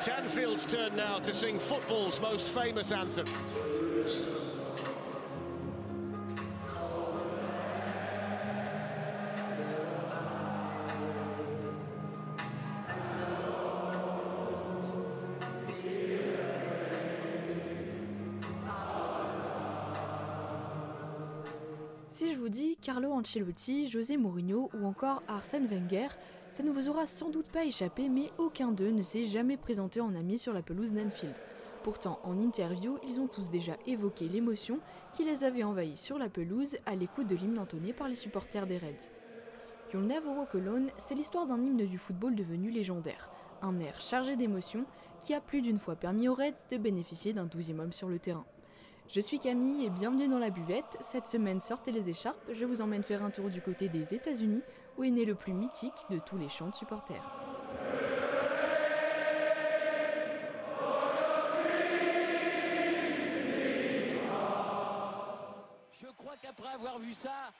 It's Anfield's turn now to sing football's most famous anthem. Si je vous dis Carlo Ancelotti, José Mourinho ou encore Arsène Wenger, ça ne vous aura sans doute pas échappé, mais aucun d'eux ne s'est jamais présenté en ami sur la pelouse d'Anfield. Pourtant, en interview, ils ont tous déjà évoqué l'émotion qui les avait envahis sur la pelouse à l'écoute de l'hymne entonné par les supporters des Reds. You'll Never Walk Alone, c'est l'histoire d'un hymne du football devenu légendaire. Un air chargé d'émotion qui a plus d'une fois permis aux Reds de bénéficier d'un douzième homme sur le terrain. Je suis Camille et bienvenue dans la buvette. Cette semaine, sortez les écharpes, je vous emmène faire un tour du côté des États-Unis, où est né le plus mythique de tous les chants de supporters. Je crois qu'après avoir vu ça,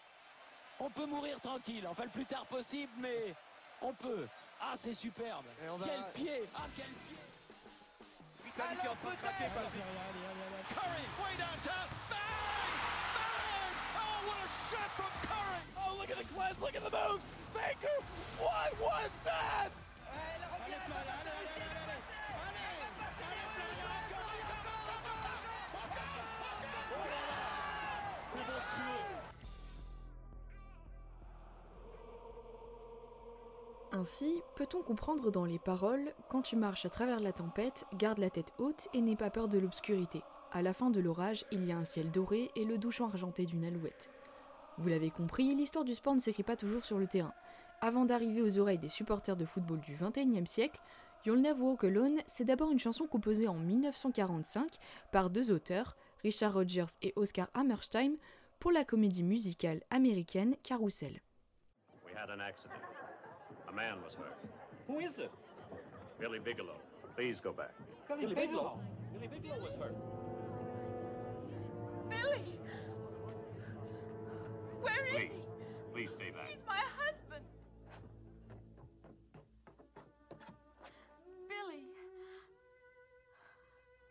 on peut mourir tranquille. Enfin, le plus tard possible, mais on peut. Ah, c'est superbe. Quel pied Ah, quel pied Italie qui est en train de. Curry, way downtown. Bang! Bang! Oh, what a shot from Curry! Oh, look at the glass, look at the moves! Baker, what was that? Ainsi, peut-on comprendre dans les paroles Quand tu marches à travers la tempête, garde la tête haute et n'aie pas peur de l'obscurité. À la fin de l'orage, il y a un ciel doré et le douchant argenté d'une alouette. Vous l'avez compris, l'histoire du sport ne s'écrit pas toujours sur le terrain. Avant d'arriver aux oreilles des supporters de football du XXIe siècle, You'll Never Walk Alone, c'est d'abord une chanson composée en 1945 par deux auteurs, Richard Rogers et Oscar Hammerstein, pour la comédie musicale américaine Carousel. We had an accident. A man was hurt. Who is it? Billy Bigelow. Please go back. Billy Bigelow. Billy Bigelow was hurt. Billy! Where is Please. he? Please stay back. He's my husband. Billy.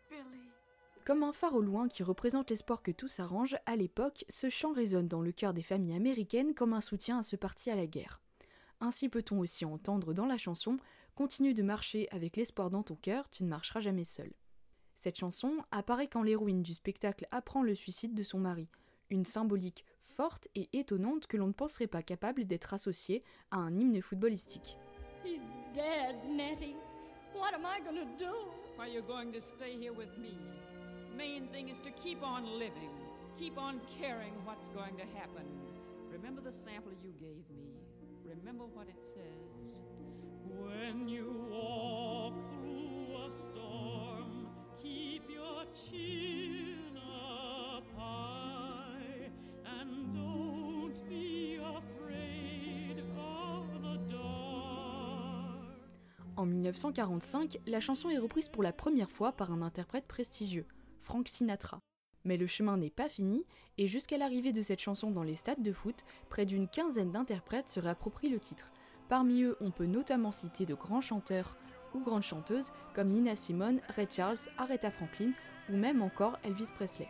Billy. Comme un phare au loin qui représente l'espoir que tout s'arrange, à l'époque, ce chant résonne dans le cœur des familles américaines comme un soutien à ce parti à la guerre. Ainsi peut-on aussi entendre dans la chanson Continue de marcher avec l'espoir dans ton cœur, tu ne marcheras jamais seul. Cette chanson apparaît quand l'héroïne du spectacle apprend le suicide de son mari, une symbolique forte et étonnante que l'on ne penserait pas capable d'être associée à un hymne footballistique. He's dead, Nettie. What am I gonna do? Why, you're going to stay here with me. Main thing is to keep on living, keep on caring what's going to happen. Remember the sample you gave me. Remember what it says. When you walk through a storm, keep your chin up and don't. En 1945, la chanson est reprise pour la première fois par un interprète prestigieux, Frank Sinatra. Mais le chemin n'est pas fini, et jusqu'à l'arrivée de cette chanson dans les stades de foot, près d'une quinzaine d'interprètes se réapproprient le titre. Parmi eux, on peut notamment citer de grands chanteurs ou grandes chanteuses comme Nina Simone, Ray Charles, Aretha Franklin ou même encore Elvis Presley.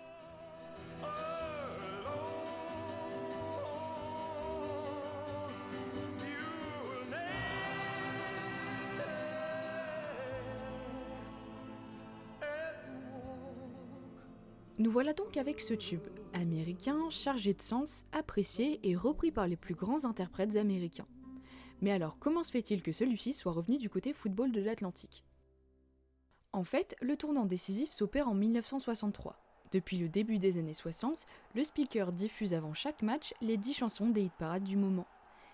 Nous voilà donc avec ce tube, américain, chargé de sens, apprécié et repris par les plus grands interprètes américains. Mais alors, comment se fait-il que celui-ci soit revenu du côté football de l'Atlantique? En fait, le tournant décisif s'opère en 1963. Depuis le début des années 60, le speaker diffuse avant chaque match les 10 chansons des hit parades du moment.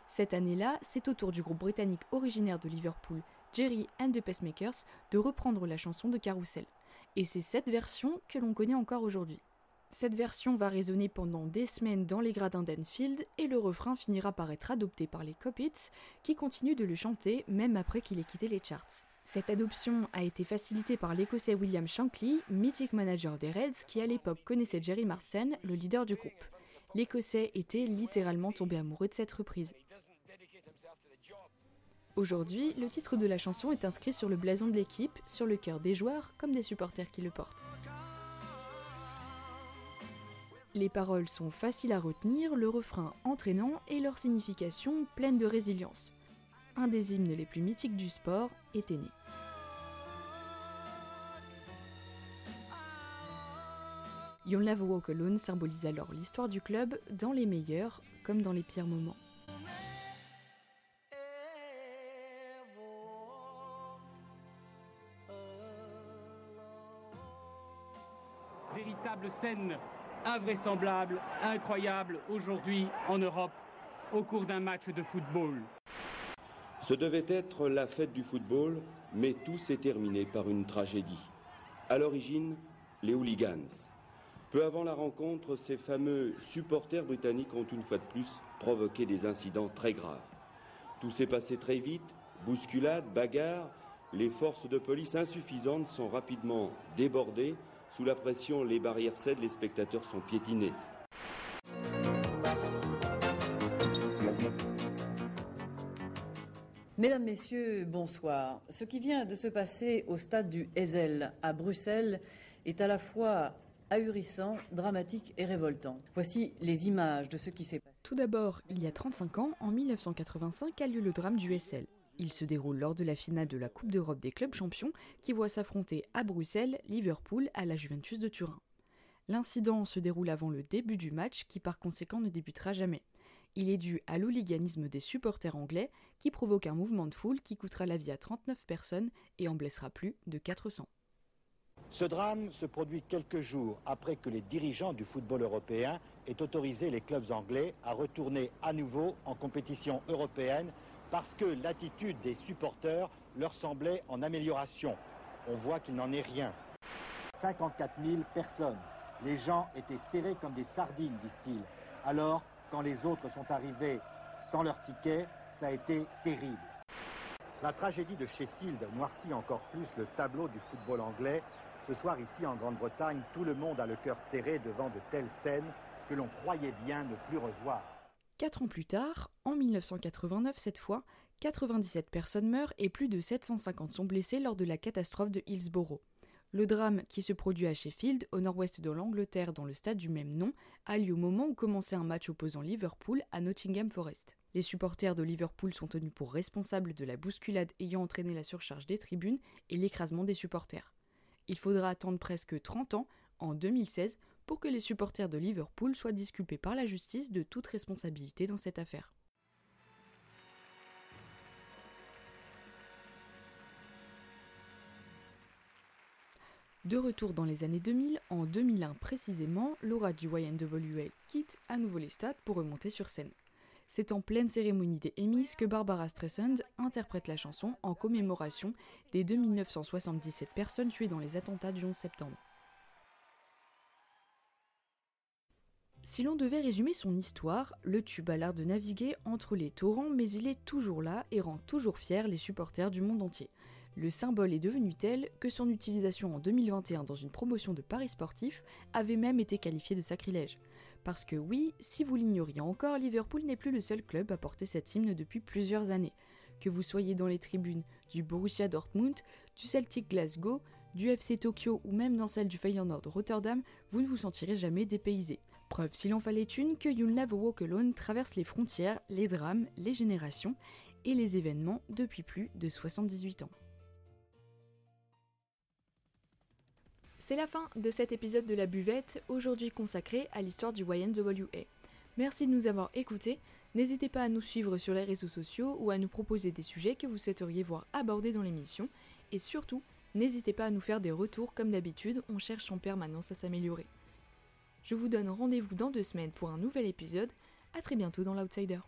Cette année-là, c'est au tour du groupe britannique originaire de Liverpool, Jerry and the Pacemakers, de reprendre la chanson de Carousel. Et c'est cette version que l'on connaît encore aujourd'hui. Cette version va résonner pendant des semaines dans les gradins d'Enfield et le refrain finira par être adopté par les Copits qui continuent de le chanter même après qu'il ait quitté les charts. Cette adoption a été facilitée par l'écossais William Shankly, mythique manager des Reds qui à l'époque connaissait Jerry Marsden, le leader du groupe. L'écossais était littéralement tombé amoureux de cette reprise. Aujourd'hui, le titre de la chanson est inscrit sur le blason de l'équipe, sur le cœur des joueurs comme des supporters qui le portent. Les paroles sont faciles à retenir, le refrain entraînant et leur signification pleine de résilience. Un des hymnes les plus mythiques du sport était né. You'll Never Walk Alone symbolise alors l'histoire du club dans les meilleurs comme dans les pires moments. Véritable scène invraisemblable, incroyable aujourd'hui en Europe au cours d'un match de football. Ce devait être la fête du football, mais tout s'est terminé par une tragédie. À l'origine, les hooligans. Peu avant la rencontre, ces fameux supporters britanniques ont une fois de plus provoqué des incidents très graves. Tout s'est passé très vite, bousculade, bagarre, les forces de police insuffisantes sont rapidement débordées, sous la pression, les barrières cèdent, les spectateurs sont piétinés. Mesdames, Messieurs, bonsoir. Ce qui vient de se passer au stade du Ezel à Bruxelles est à la fois ahurissant, dramatique et révoltant. Voici les images de ce qui s'est passé. Tout d'abord, il y a 35 ans, en 1985, a lieu le drame du SL. Il se déroule lors de la finale de la Coupe d'Europe des clubs champions qui voit s'affronter à Bruxelles Liverpool à la Juventus de Turin. L'incident se déroule avant le début du match qui par conséquent ne débutera jamais. Il est dû à l'hooliganisme des supporters anglais qui provoque un mouvement de foule qui coûtera la vie à 39 personnes et en blessera plus de 400. Ce drame se produit quelques jours après que les dirigeants du football européen aient autorisé les clubs anglais à retourner à nouveau en compétition européenne parce que l'attitude des supporters leur semblait en amélioration. On voit qu'il n'en est rien. 54 000 personnes. Les gens étaient serrés comme des sardines, disent-ils. Alors, quand les autres sont arrivés sans leur ticket, ça a été terrible. La tragédie de Sheffield noircit encore plus le tableau du football anglais. Ce soir, ici en Grande-Bretagne, tout le monde a le cœur serré devant de telles scènes que l'on croyait bien ne plus revoir. Quatre ans plus tard, en 1989 cette fois, 97 personnes meurent et plus de 750 sont blessées lors de la catastrophe de Hillsborough. Le drame, qui se produit à Sheffield, au nord-ouest de l'Angleterre, dans le stade du même nom, a lieu au moment où commençait un match opposant Liverpool à Nottingham Forest. Les supporters de Liverpool sont tenus pour responsables de la bousculade ayant entraîné la surcharge des tribunes et l'écrasement des supporters. Il faudra attendre presque 30 ans, en 2016, pour que les supporters de Liverpool soient disculpés par la justice de toute responsabilité dans cette affaire. De retour dans les années 2000, en 2001 précisément, Laura du YNWA quitte à nouveau les stades pour remonter sur scène. C'est en pleine cérémonie des Emmys que Barbara Streisand interprète la chanson en commémoration des 2977 personnes tuées dans les attentats du 11 septembre. Si l'on devait résumer son histoire, le tube a l'art de naviguer entre les torrents, mais il est toujours là et rend toujours fiers les supporters du monde entier. Le symbole est devenu tel que son utilisation en 2021 dans une promotion de paris sportif avait même été qualifiée de sacrilège. Parce que oui, si vous l'ignoriez encore, Liverpool n'est plus le seul club à porter cet hymne depuis plusieurs années. Que vous soyez dans les tribunes du Borussia Dortmund, du Celtic Glasgow, du FC Tokyo ou même dans celle du Feyenoord Rotterdam, vous ne vous sentirez jamais dépaysé. Preuve s'il en fallait une que You'll Never Walk Alone traverse les frontières, les drames, les générations et les événements depuis plus de 78 ans. C'est la fin de cet épisode de la buvette, aujourd'hui consacré à l'histoire du YNWA. Merci de nous avoir écoutés. N'hésitez pas à nous suivre sur les réseaux sociaux ou à nous proposer des sujets que vous souhaiteriez voir abordés dans l'émission. Et surtout, n'hésitez pas à nous faire des retours comme d'habitude, on cherche en permanence à s'améliorer. Je vous donne rendez-vous dans deux semaines pour un nouvel épisode. A très bientôt dans l'Outsider.